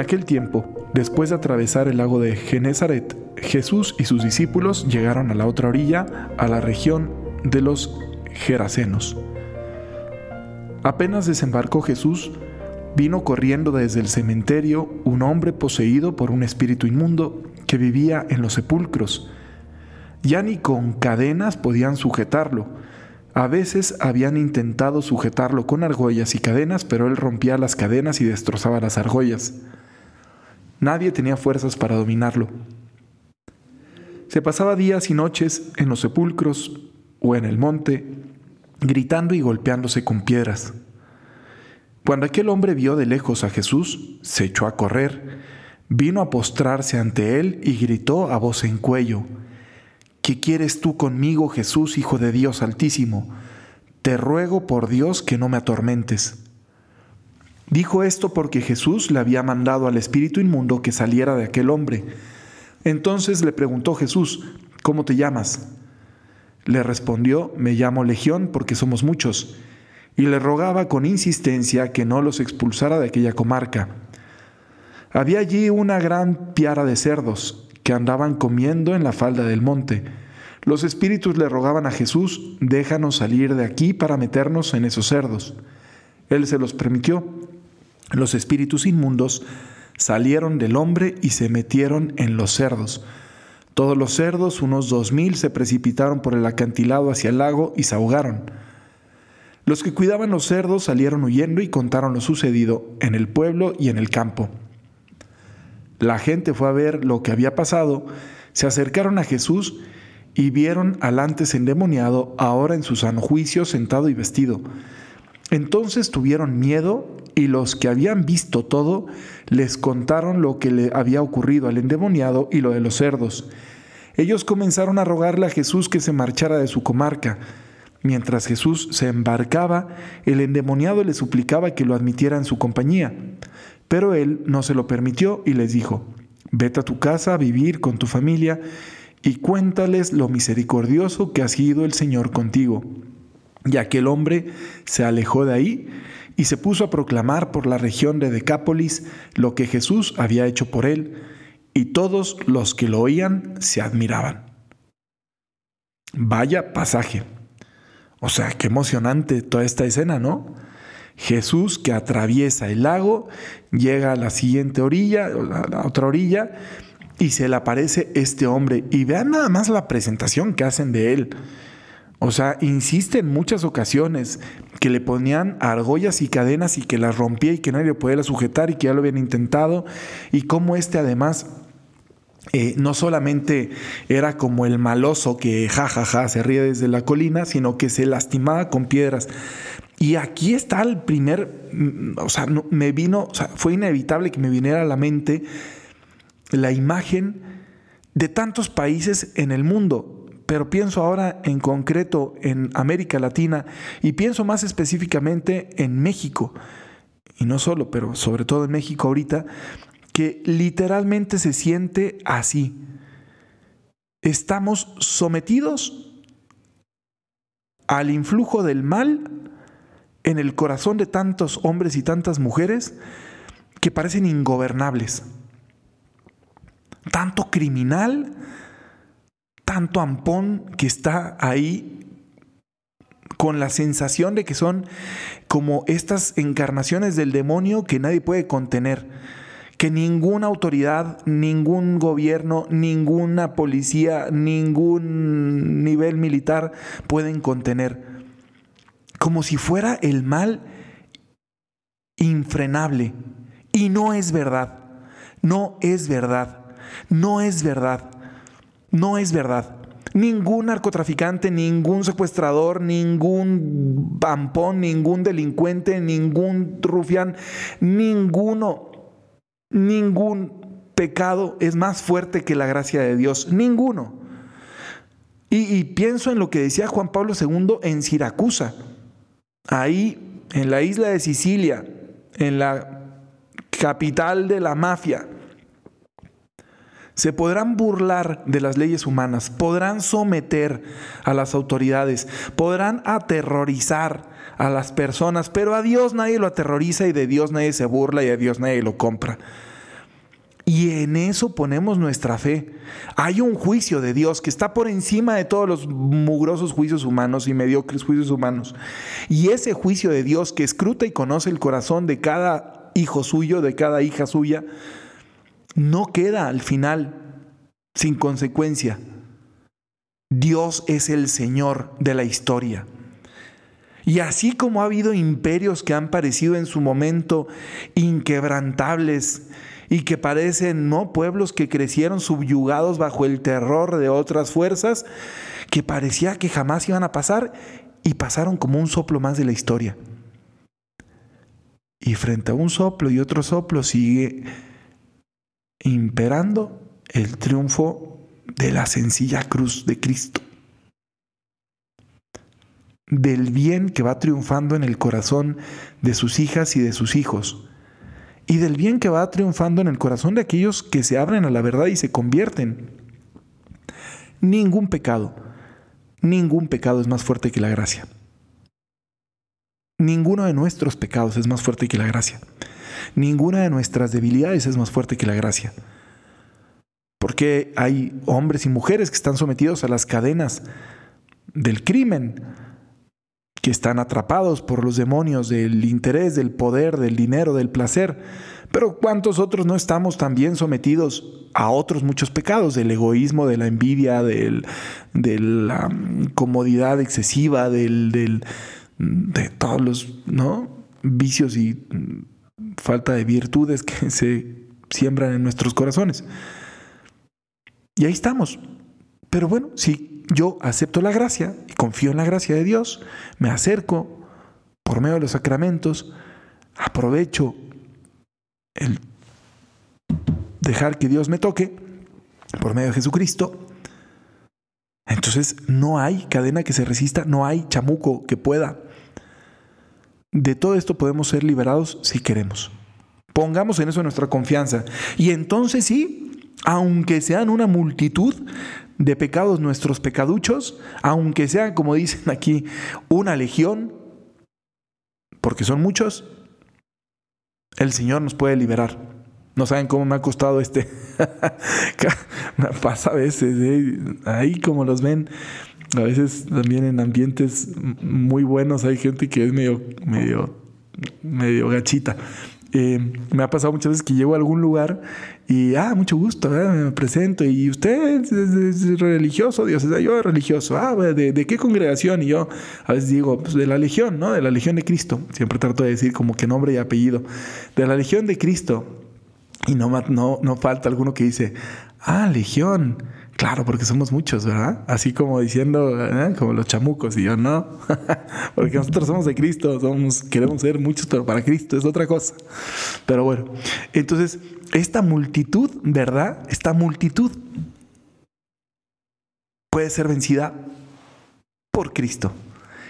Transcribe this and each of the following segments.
Aquel tiempo, después de atravesar el lago de Genezaret, Jesús y sus discípulos llegaron a la otra orilla, a la región de los Gerasenos. Apenas desembarcó Jesús, vino corriendo desde el cementerio un hombre poseído por un espíritu inmundo que vivía en los sepulcros. Ya ni con cadenas podían sujetarlo. A veces habían intentado sujetarlo con argollas y cadenas, pero él rompía las cadenas y destrozaba las argollas. Nadie tenía fuerzas para dominarlo. Se pasaba días y noches en los sepulcros o en el monte, gritando y golpeándose con piedras. Cuando aquel hombre vio de lejos a Jesús, se echó a correr, vino a postrarse ante él y gritó a voz en cuello, ¿Qué quieres tú conmigo, Jesús, Hijo de Dios Altísimo? Te ruego por Dios que no me atormentes. Dijo esto porque Jesús le había mandado al espíritu inmundo que saliera de aquel hombre. Entonces le preguntó Jesús, ¿cómo te llamas? Le respondió, me llamo Legión porque somos muchos, y le rogaba con insistencia que no los expulsara de aquella comarca. Había allí una gran piara de cerdos que andaban comiendo en la falda del monte. Los espíritus le rogaban a Jesús, déjanos salir de aquí para meternos en esos cerdos. Él se los permitió los espíritus inmundos salieron del hombre y se metieron en los cerdos. Todos los cerdos, unos dos mil, se precipitaron por el acantilado hacia el lago y se ahogaron. Los que cuidaban los cerdos salieron huyendo y contaron lo sucedido en el pueblo y en el campo. La gente fue a ver lo que había pasado, se acercaron a Jesús y vieron al antes endemoniado ahora en su sano juicio sentado y vestido. Entonces tuvieron miedo y los que habían visto todo les contaron lo que le había ocurrido al endemoniado y lo de los cerdos. Ellos comenzaron a rogarle a Jesús que se marchara de su comarca. Mientras Jesús se embarcaba, el endemoniado le suplicaba que lo admitiera en su compañía. Pero él no se lo permitió y les dijo, vete a tu casa a vivir con tu familia y cuéntales lo misericordioso que ha sido el Señor contigo. Y aquel hombre se alejó de ahí y se puso a proclamar por la región de Decápolis lo que Jesús había hecho por él, y todos los que lo oían se admiraban. Vaya pasaje. O sea, qué emocionante toda esta escena, ¿no? Jesús que atraviesa el lago, llega a la siguiente orilla, a la otra orilla, y se le aparece este hombre. Y vean nada más la presentación que hacen de él. O sea, insiste en muchas ocasiones que le ponían argollas y cadenas y que las rompía y que nadie podía sujetar y que ya lo habían intentado. Y cómo este además eh, no solamente era como el maloso que jajaja ja, ja, se ríe desde la colina, sino que se lastimaba con piedras. Y aquí está el primer, mm, o sea, me vino, o sea, fue inevitable que me viniera a la mente la imagen de tantos países en el mundo pero pienso ahora en concreto en América Latina y pienso más específicamente en México, y no solo, pero sobre todo en México ahorita, que literalmente se siente así. Estamos sometidos al influjo del mal en el corazón de tantos hombres y tantas mujeres que parecen ingobernables. Tanto criminal, tanto ampón que está ahí con la sensación de que son como estas encarnaciones del demonio que nadie puede contener, que ninguna autoridad, ningún gobierno, ninguna policía, ningún nivel militar pueden contener, como si fuera el mal infrenable. Y no es verdad, no es verdad, no es verdad. No es verdad. Ningún narcotraficante, ningún secuestrador, ningún pampón, ningún delincuente, ningún rufián, ninguno, ningún pecado es más fuerte que la gracia de Dios. Ninguno. Y, y pienso en lo que decía Juan Pablo II en Siracusa, ahí en la isla de Sicilia, en la capital de la mafia se podrán burlar de las leyes humanas, podrán someter a las autoridades, podrán aterrorizar a las personas, pero a Dios nadie lo aterroriza y de Dios nadie se burla y a Dios nadie lo compra. Y en eso ponemos nuestra fe. Hay un juicio de Dios que está por encima de todos los mugrosos juicios humanos y mediocres juicios humanos. Y ese juicio de Dios que escruta y conoce el corazón de cada hijo suyo, de cada hija suya, no queda al final sin consecuencia. Dios es el Señor de la historia. Y así como ha habido imperios que han parecido en su momento inquebrantables y que parecen no pueblos que crecieron subyugados bajo el terror de otras fuerzas, que parecía que jamás iban a pasar y pasaron como un soplo más de la historia. Y frente a un soplo y otro soplo sigue imperando el triunfo de la sencilla cruz de Cristo del bien que va triunfando en el corazón de sus hijas y de sus hijos, y del bien que va triunfando en el corazón de aquellos que se abren a la verdad y se convierten. Ningún pecado, ningún pecado es más fuerte que la gracia. Ninguno de nuestros pecados es más fuerte que la gracia. Ninguna de nuestras debilidades es más fuerte que la gracia. Porque hay hombres y mujeres que están sometidos a las cadenas del crimen, que están atrapados por los demonios del interés, del poder, del dinero, del placer. Pero ¿cuántos otros no estamos también sometidos a otros muchos pecados? Del egoísmo, de la envidia, de la mm, comodidad excesiva, del, del, de todos los vicios y mm, falta de virtudes que se siembran en nuestros corazones. Y ahí estamos. Pero bueno, sí yo acepto la gracia y confío en la gracia de Dios, me acerco por medio de los sacramentos, aprovecho el dejar que Dios me toque por medio de Jesucristo. Entonces no hay cadena que se resista, no hay chamuco que pueda. De todo esto podemos ser liberados si queremos. Pongamos en eso nuestra confianza. Y entonces sí, aunque sean una multitud, de pecados nuestros pecaduchos, aunque sea, como dicen aquí, una legión, porque son muchos, el Señor nos puede liberar. No saben cómo me ha costado este. pasa a veces, ¿eh? ahí como los ven, a veces también en ambientes muy buenos hay gente que es medio, medio, medio gachita. Eh, me ha pasado muchas veces que llego a algún lugar y, ah, mucho gusto, me presento. Y usted es, religioso, Dios, yo religioso. Ah, ¿de, ¿de, qué congregación? Y yo a veces digo, pues de la Legión, ¿no? De la Legión de Cristo. Siempre trato de decir como que nombre y apellido. De la Legión de Cristo. Y no, no, no falta alguno que dice, ah, Legión. Claro, porque somos muchos, ¿verdad? Así como diciendo, ¿eh? como los chamucos, y yo no, porque nosotros somos de Cristo, queremos ser muchos, pero para Cristo es otra cosa. Pero bueno, entonces, esta multitud, ¿verdad? Esta multitud puede ser vencida por Cristo.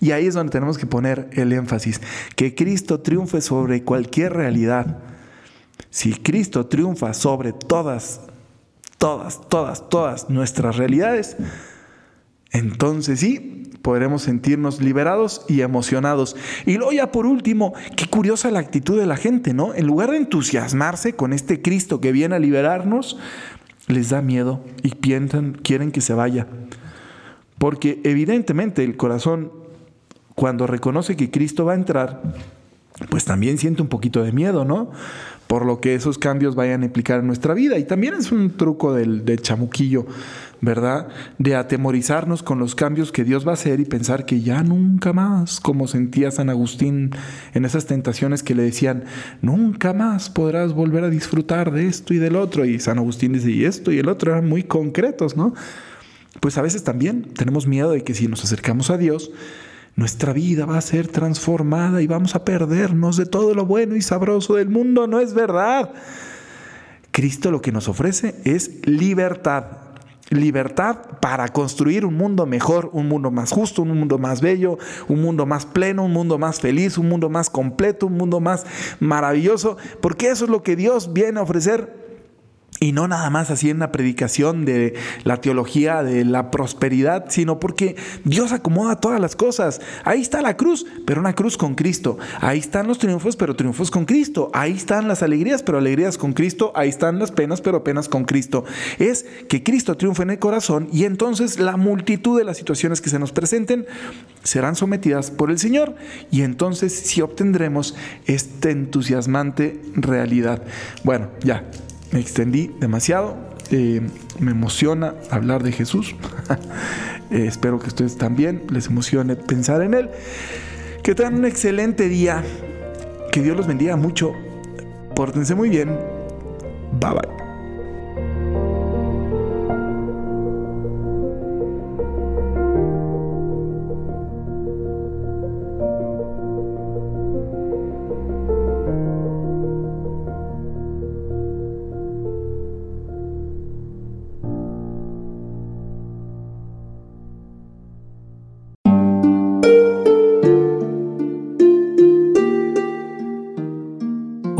Y ahí es donde tenemos que poner el énfasis, que Cristo triunfe sobre cualquier realidad. Si Cristo triunfa sobre todas todas, todas, todas nuestras realidades, entonces sí, podremos sentirnos liberados y emocionados. Y luego ya por último, qué curiosa la actitud de la gente, ¿no? En lugar de entusiasmarse con este Cristo que viene a liberarnos, les da miedo y piensan, quieren que se vaya. Porque evidentemente el corazón, cuando reconoce que Cristo va a entrar, pues también siente un poquito de miedo, ¿no? por lo que esos cambios vayan a implicar en nuestra vida. Y también es un truco del, chamuquillo, ¿verdad? De atemorizarnos con los cambios que Dios va a hacer y pensar que ya nunca más, como sentía San Agustín en esas tentaciones que le decían, nunca más podrás volver a disfrutar de esto y del otro. Y San Agustín dice, y esto y el otro eran muy concretos, ¿no? Pues a veces también tenemos miedo de que si nos acercamos a Dios, nuestra vida va a ser transformada y vamos a perdernos de todo lo bueno y sabroso del mundo. No es verdad. Cristo lo que nos ofrece es libertad. Libertad para construir un mundo mejor, un mundo más justo, un mundo más bello, un mundo más pleno, un mundo más feliz, un mundo más completo, un mundo más maravilloso, porque eso es lo que Dios viene a ofrecer Y no nada más así en una predicación de la teología de la prosperidad, sino porque Dios acomoda todas las cosas. Ahí está la cruz, pero una cruz con Cristo. Ahí están los triunfos, pero triunfos con Cristo. Ahí están las alegrías, pero alegrías con Cristo. Ahí están las penas, pero penas con Cristo. Es que Cristo triunfe en el corazón y entonces la multitud de las situaciones que se nos presenten serán sometidas por el Señor. Y entonces sí obtendremos esta entusiasmante realidad. Bueno, ya, me extendí demasiado. Eh, me emociona hablar de Jesús. Eh, espero que ustedes también les emocione pensar en Él. Que tengan un excelente día. Que Dios los bendiga mucho. Pórtense muy bien. Bye bye.